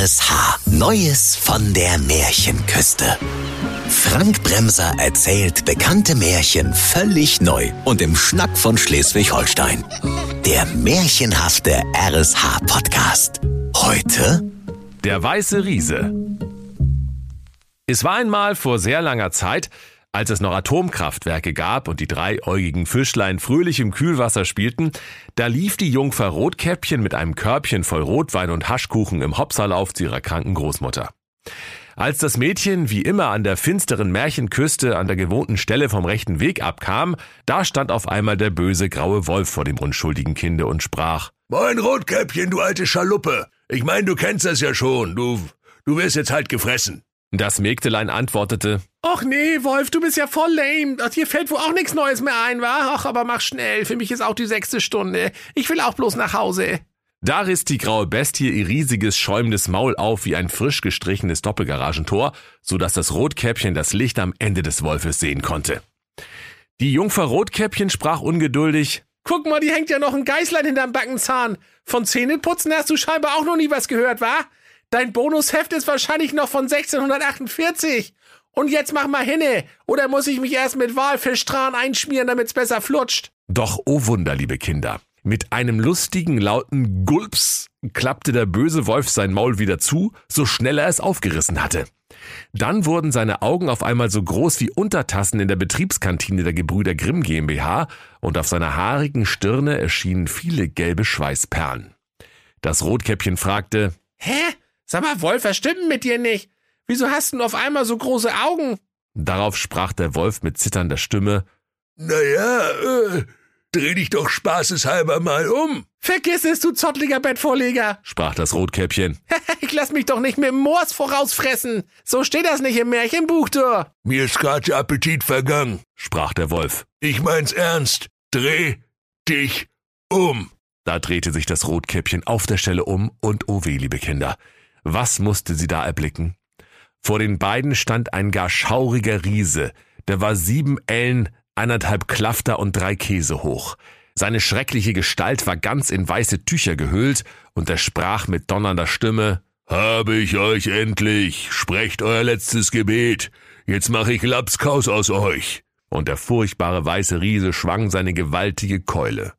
RSH. Neues von der Märchenküste. Frank Bremser erzählt bekannte Märchen völlig neu und im Schnack von Schleswig-Holstein. Der märchenhafte RSH-Podcast. Heute Der weiße Riese. Es war einmal vor sehr langer Zeit, als es noch Atomkraftwerke gab und die dreiäugigen Fischlein fröhlich im Kühlwasser spielten, da lief die Jungfer Rotkäppchen mit einem Körbchen voll Rotwein und Haschkuchen im Hopserlauf zu ihrer kranken Großmutter. Als das Mädchen wie immer an der finsteren Märchenküste an der gewohnten Stelle vom rechten Weg abkam, da stand auf einmal der böse graue Wolf vor dem unschuldigen Kinde und sprach Moin Rotkäppchen, du alte Schaluppe. Ich mein, du kennst das ja schon. Du, du wirst jetzt halt gefressen. Das Mägdelein antwortete, Ach nee, Wolf, du bist ja voll lame. Hier fällt wohl auch nichts Neues mehr ein, wa? Ach, aber mach schnell. Für mich ist auch die sechste Stunde. Ich will auch bloß nach Hause. Da riss die graue Bestie ihr riesiges, schäumendes Maul auf wie ein frisch gestrichenes Doppelgaragentor, so dass das Rotkäppchen das Licht am Ende des Wolfes sehen konnte. Die Jungfer Rotkäppchen sprach ungeduldig, Guck mal, die hängt ja noch ein Geißlein hinterm Backenzahn. Von Zähneputzen hast du scheinbar auch noch nie was gehört, wa? Dein Bonusheft ist wahrscheinlich noch von 1648. Und jetzt mach mal hinne. Oder muss ich mich erst mit Walfischtran einschmieren, damit's besser flutscht? Doch, oh Wunder, liebe Kinder. Mit einem lustigen, lauten Gulps klappte der böse Wolf sein Maul wieder zu, so schnell er es aufgerissen hatte. Dann wurden seine Augen auf einmal so groß wie Untertassen in der Betriebskantine der Gebrüder Grimm GmbH und auf seiner haarigen Stirne erschienen viele gelbe Schweißperlen. Das Rotkäppchen fragte, Hä? Sag mal, Wolf, was stimmt mit dir nicht? Wieso hast du auf einmal so große Augen? darauf sprach der Wolf mit zitternder Stimme, Naja, äh, dreh dich doch spaßeshalber mal um. Vergiss es, du zottliger Bettvorleger. sprach das Rotkäppchen. Ich lass mich doch nicht mit dem Moors vorausfressen. So steht das nicht im Märchenbuch, du. Mir ist grad der Appetit vergangen. sprach der Wolf. Ich mein's ernst. Dreh dich um. Da drehte sich das Rotkäppchen auf der Stelle um und oh weh, liebe Kinder, was musste sie da erblicken? Vor den beiden stand ein gar schauriger Riese, der war sieben Ellen, eineinhalb Klafter und drei Käse hoch. Seine schreckliche Gestalt war ganz in weiße Tücher gehüllt und er sprach mit donnernder Stimme, Habe ich euch endlich. Sprecht euer letztes Gebet. Jetzt mach ich Lapskaus aus euch. und der furchtbare weiße Riese schwang seine gewaltige Keule.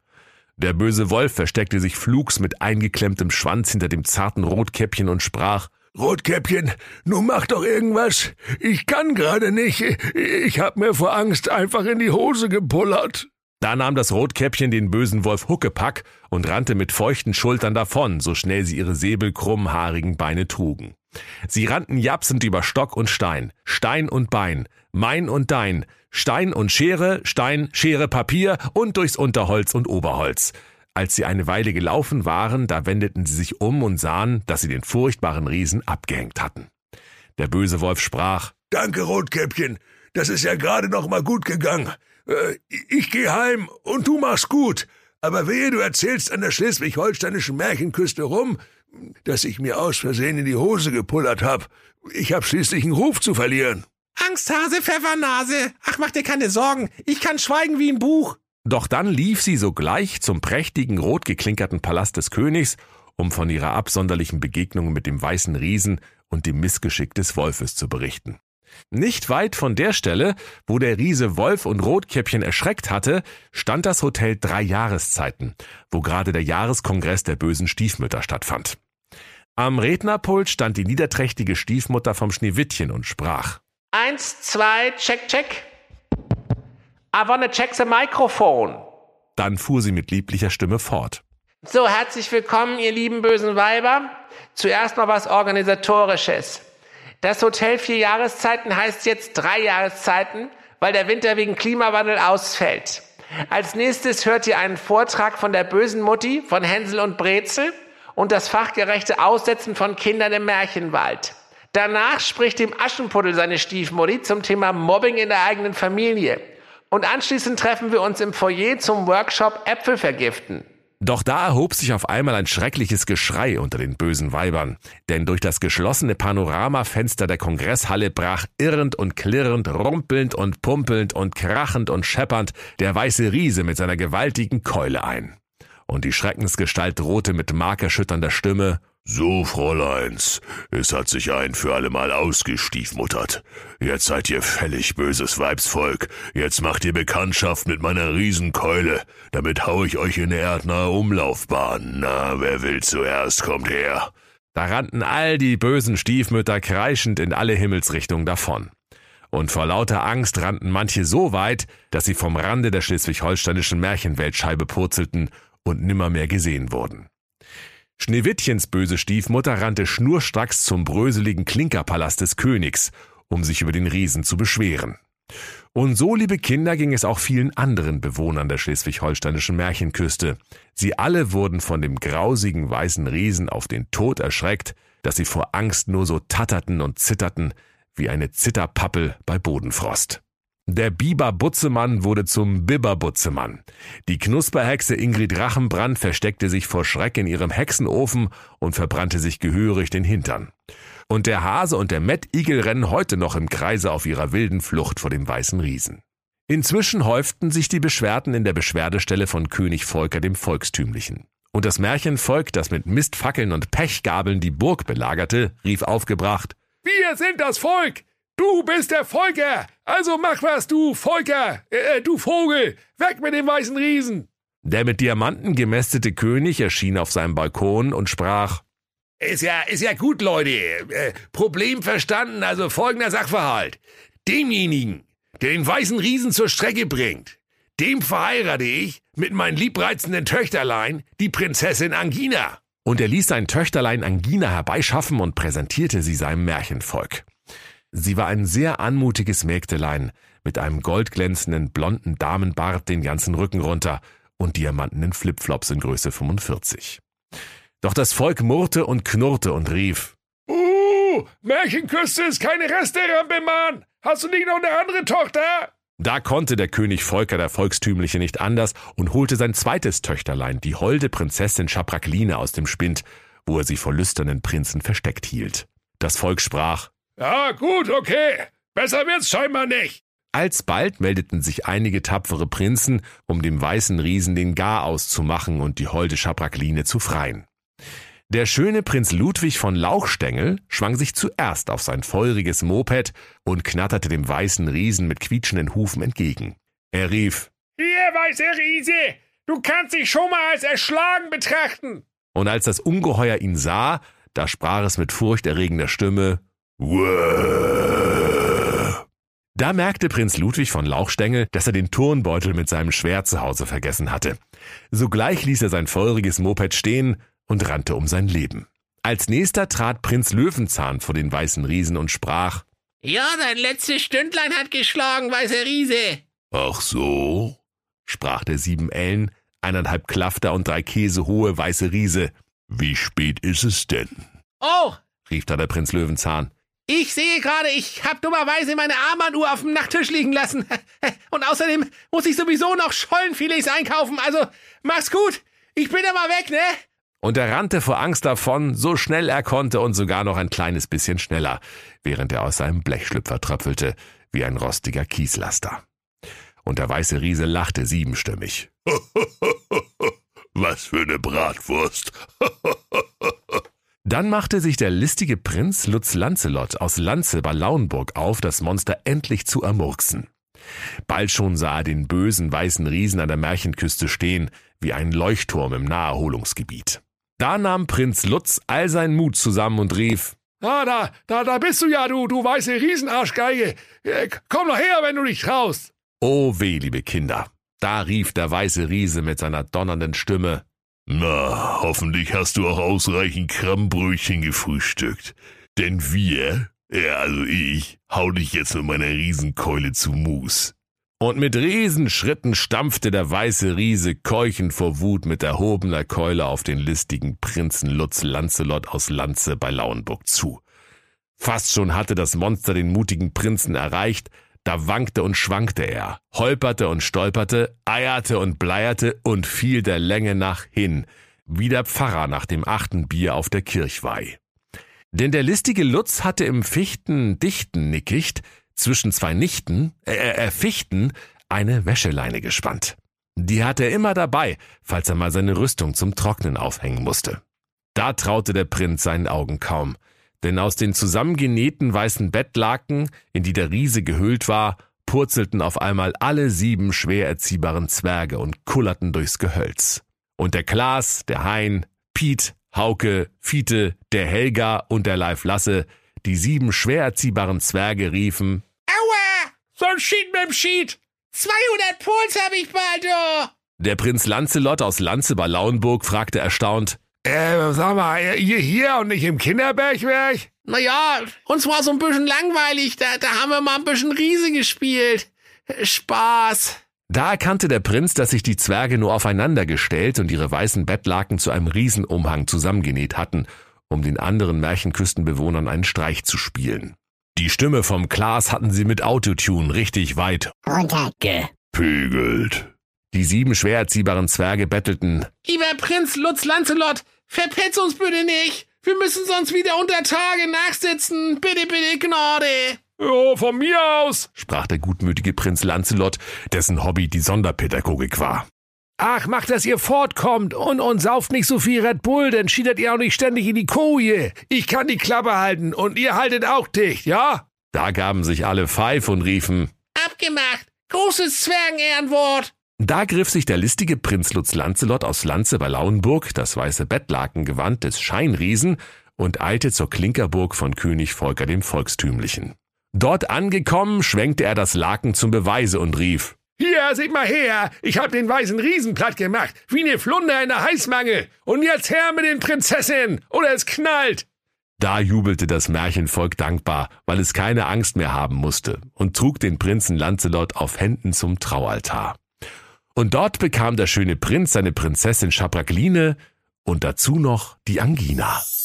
Der böse Wolf versteckte sich flugs mit eingeklemmtem Schwanz hinter dem zarten Rotkäppchen und sprach, Rotkäppchen, nun mach doch irgendwas. Ich kann gerade nicht. Ich hab mir vor Angst einfach in die Hose gepullert. Da nahm das Rotkäppchen den bösen Wolf Huckepack und rannte mit feuchten Schultern davon, so schnell sie ihre säbelkrummen, haarigen Beine trugen. Sie rannten japsend über Stock und Stein, Stein und Bein, mein und dein, Stein und Schere, Stein, Schere, Papier und durchs Unterholz und Oberholz. Als sie eine Weile gelaufen waren, da wendeten sie sich um und sahen, dass sie den furchtbaren Riesen abgehängt hatten. Der böse Wolf sprach, Danke, Rotkäppchen. Das ist ja gerade noch mal gut gegangen. Äh, ich geh heim und du machst gut. Aber wehe, du erzählst an der schleswig-holsteinischen Märchenküste rum, dass ich mir aus Versehen in die Hose gepullert hab. Ich hab schließlich einen Ruf zu verlieren. Angsthase, Pfeffernase. Ach, mach dir keine Sorgen. Ich kann schweigen wie ein Buch. Doch dann lief sie sogleich zum prächtigen rot geklinkerten Palast des Königs, um von ihrer absonderlichen Begegnung mit dem weißen Riesen und dem Missgeschick des Wolfes zu berichten. Nicht weit von der Stelle, wo der Riese Wolf und Rotkäppchen erschreckt hatte, stand das Hotel Drei Jahreszeiten, wo gerade der Jahreskongress der bösen Stiefmütter stattfand. Am Rednerpult stand die niederträchtige Stiefmutter vom Schneewittchen und sprach. Eins, zwei, check, check. I wanna check the microphone. Dann fuhr sie mit lieblicher Stimme fort. So, herzlich willkommen, ihr lieben bösen Weiber. Zuerst mal was Organisatorisches. Das Hotel vier Jahreszeiten heißt jetzt drei Jahreszeiten, weil der Winter wegen Klimawandel ausfällt. Als nächstes hört ihr einen Vortrag von der bösen Mutti von Hänsel und Brezel und das fachgerechte Aussetzen von Kindern im Märchenwald. Danach spricht dem Aschenputtel seine Stiefmutti zum Thema Mobbing in der eigenen Familie. Und anschließend treffen wir uns im Foyer zum Workshop Äpfel vergiften. Doch da erhob sich auf einmal ein schreckliches Geschrei unter den bösen Weibern, denn durch das geschlossene Panoramafenster der Kongresshalle brach irrend und klirrend, rumpelnd und pumpelnd und krachend und scheppernd der weiße Riese mit seiner gewaltigen Keule ein. Und die Schreckensgestalt drohte mit markerschütternder Stimme So, Fräuleins, es hat sich ein für allemal ausgestiefmuttert. Jetzt seid ihr fällig, böses Weibsvolk. Jetzt macht ihr Bekanntschaft mit meiner Riesenkeule. Damit hau ich euch in eine erdnahe Umlaufbahn. Na, wer will zuerst, kommt her. Da rannten all die bösen Stiefmütter kreischend in alle Himmelsrichtungen davon. Und vor lauter Angst rannten manche so weit, dass sie vom Rande der schleswig-holsteinischen Märchenweltscheibe purzelten und nimmermehr gesehen wurden. Schneewittchens böse Stiefmutter rannte schnurstracks zum bröseligen Klinkerpalast des Königs, um sich über den Riesen zu beschweren. Und so, liebe Kinder, ging es auch vielen anderen Bewohnern der schleswig-holsteinischen Märchenküste. Sie alle wurden von dem grausigen weißen Riesen auf den Tod erschreckt, dass sie vor Angst nur so tatterten und zitterten wie eine Zitterpappel bei Bodenfrost. Der Biber Butzemann wurde zum Bibber Butzemann. Die Knusperhexe Ingrid Rachenbrand versteckte sich vor Schreck in ihrem Hexenofen und verbrannte sich gehörig den Hintern. Und der Hase und der Mettigel rennen heute noch im Kreise auf ihrer wilden Flucht vor dem weißen Riesen. Inzwischen häuften sich die Beschwerden in der Beschwerdestelle von König Volker dem Volkstümlichen. Und das Märchenvolk, das mit Mistfackeln und Pechgabeln die Burg belagerte, rief aufgebracht, Wir sind das Volk! Du bist der Volker! Also mach was, du Volker! Äh, äh, du Vogel! Weg mit dem weißen Riesen! Der mit Diamanten gemästete König erschien auf seinem Balkon und sprach Ist ja, ist ja gut, Leute. Äh, Problem verstanden, also folgender Sachverhalt. Demjenigen, der den weißen Riesen zur Strecke bringt, dem verheirate ich mit meinen liebreizenden Töchterlein die Prinzessin Angina. Und er ließ sein Töchterlein Angina herbeischaffen und präsentierte sie seinem Märchenvolk. Sie war ein sehr anmutiges Mägdelein mit einem goldglänzenden blonden Damenbart den ganzen Rücken runter und diamantenen Flipflops in Größe 45. Doch das Volk murrte und knurrte und rief, Uh, Märchenküste ist keine Restaurant, Mann. Hast du nicht noch eine andere Tochter? Da konnte der König Volker der Volkstümliche nicht anders und holte sein zweites Töchterlein, die holde Prinzessin Schaprakline aus dem Spind, wo er sie vor lüsternen Prinzen versteckt hielt. Das Volk sprach, Ja, gut, okay. Besser wird's scheinbar nicht. Alsbald meldeten sich einige tapfere Prinzen, um dem weißen Riesen den Garaus zu machen und die holde Schaprakline zu freien. Der schöne Prinz Ludwig von Lauchstängel schwang sich zuerst auf sein feuriges Moped und knatterte dem weißen Riesen mit quietschenden Hufen entgegen. Er rief, Hier, weiße Riese, du kannst dich schon mal als erschlagen betrachten. und als das Ungeheuer ihn sah, da sprach es mit furchterregender Stimme, Wow. Da merkte Prinz Ludwig von Lauchstängel, dass er den Turnbeutel mit seinem Schwert zu Hause vergessen hatte. Sogleich ließ er sein feuriges Moped stehen und rannte um sein Leben. Als nächster trat Prinz Löwenzahn vor den weißen Riesen und sprach, Ja, dein letztes Stündlein hat geschlagen, weißer Riese. Ach so? sprach der sieben Ellen, eineinhalb Klafter und drei Käse hohe weiße Riese. Wie spät ist es denn? Oh, rief da der Prinz Löwenzahn. Ich sehe gerade, ich hab dummerweise meine Armbanduhr auf dem Nachttisch liegen lassen. Und außerdem muss ich sowieso noch Schollenfilets einkaufen. Also, mach's gut. Ich bin immer weg, ne? Und er rannte vor Angst davon, so schnell er konnte und sogar noch ein kleines bisschen schneller, während er aus seinem Blechschlüpfer tröpfelte, wie ein rostiger Kieslaster. Und der weiße Riese lachte siebenstimmig. Was für eine Bratwurst. Dann machte sich der listige Prinz Lutz Lancelot aus Lanze bei Lauenburg auf, das Monster endlich zu ermurksen. Bald schon sah er den bösen weißen Riesen an der Märchenküste stehen, wie ein Leuchtturm im Naherholungsgebiet. Da nahm Prinz Lutz all seinen Mut zusammen und rief, Ah, da, da, da bist du ja, du, du weiße Riesenarschgeige. Äh, Komm doch her, wenn du dich traust. Oh weh, liebe Kinder. Da rief der weiße Riese mit seiner donnernden Stimme, Na, hoffentlich hast du auch ausreichend Krabbenbrötchen gefrühstückt. Denn wir, ja, also ich, hau dich jetzt mit meiner Riesenkeule zu Mus. Und mit Riesenschritten stampfte der weiße Riese keuchend vor Wut mit erhobener Keule auf den listigen Prinzen Lutz Lancelot aus Lanze bei Lauenburg zu. Fast schon hatte das Monster den mutigen Prinzen erreicht, da wankte und schwankte er, holperte und stolperte, eierte und bleierte und fiel der Länge nach hin, wie der Pfarrer nach dem achten Bier auf der Kirchweih. Denn der listige Lutz hatte im Fichten dichten Nickicht zwischen zwei Nichten, äh, äh, Fichten, eine Wäscheleine gespannt. Die hatte er immer dabei, falls er mal seine Rüstung zum Trocknen aufhängen musste. Da traute der Prinz seinen Augen kaum, denn aus den zusammengenähten weißen Bettlaken, in die der Riese gehüllt war, purzelten auf einmal alle sieben schwer erziehbaren Zwerge und kullerten durchs Gehölz. Und der Klaas, der Hein, Piet, Hauke, Fiete, der Helga und der Leif Lasse, die sieben schwer erziehbaren Zwerge riefen, Aua! So ein Schied mit dem Schied! 200 Puls hab ich bald, oh! Der Prinz Lancelot aus Lanze bei Lauenburg fragte erstaunt, Äh, sag mal, ihr hier und nicht im Kinderbergwerk? Naja, uns war so ein bisschen langweilig, da, da haben wir mal ein bisschen Riese gespielt. Spaß. Da erkannte der Prinz, dass sich die Zwerge nur aufeinander gestellt und ihre weißen Bettlaken zu einem Riesenumhang zusammengenäht hatten, um den anderen Märchenküstenbewohnern einen Streich zu spielen. Die Stimme vom Klaas hatten sie mit Autotune richtig weit runtergepegelt. Die sieben schwer erziehbaren Zwerge bettelten, Lieber Prinz Lutz Lancelot, verpetz uns bitte nicht. Wir müssen sonst wieder unter Tage nachsitzen. Bitte, bitte, Gnade. Ja, von mir aus, sprach der gutmütige Prinz Lancelot, dessen Hobby die Sonderpädagogik war. Ach, macht, dass ihr fortkommt und, und sauft nicht so viel Red Bull, dann schiedert ihr auch nicht ständig in die Koje. Ich kann die Klappe halten und ihr haltet auch dicht, ja? Da gaben sich alle Pfeif und riefen, Abgemacht. Großes Zwergenehrenwort. Da griff sich der listige Prinz Lutz Lancelot aus Lanze bei Lauenburg das weiße Bettlakengewand des Scheinriesen und eilte zur Klinkerburg von König Volker dem Volkstümlichen. Dort angekommen, schwenkte er das Laken zum Beweise und rief, Hier, seht mal her, ich hab den weißen Riesen platt gemacht, wie ne Flunder in der Heißmangel. Und jetzt her mit den Prinzessinnen, oder es knallt. Da jubelte das Märchenvolk dankbar, weil es keine Angst mehr haben musste und trug den Prinzen Lancelot auf Händen zum Traualtar. Und dort bekam der schöne Prinz seine Prinzessin Schabragline und dazu noch die Angina.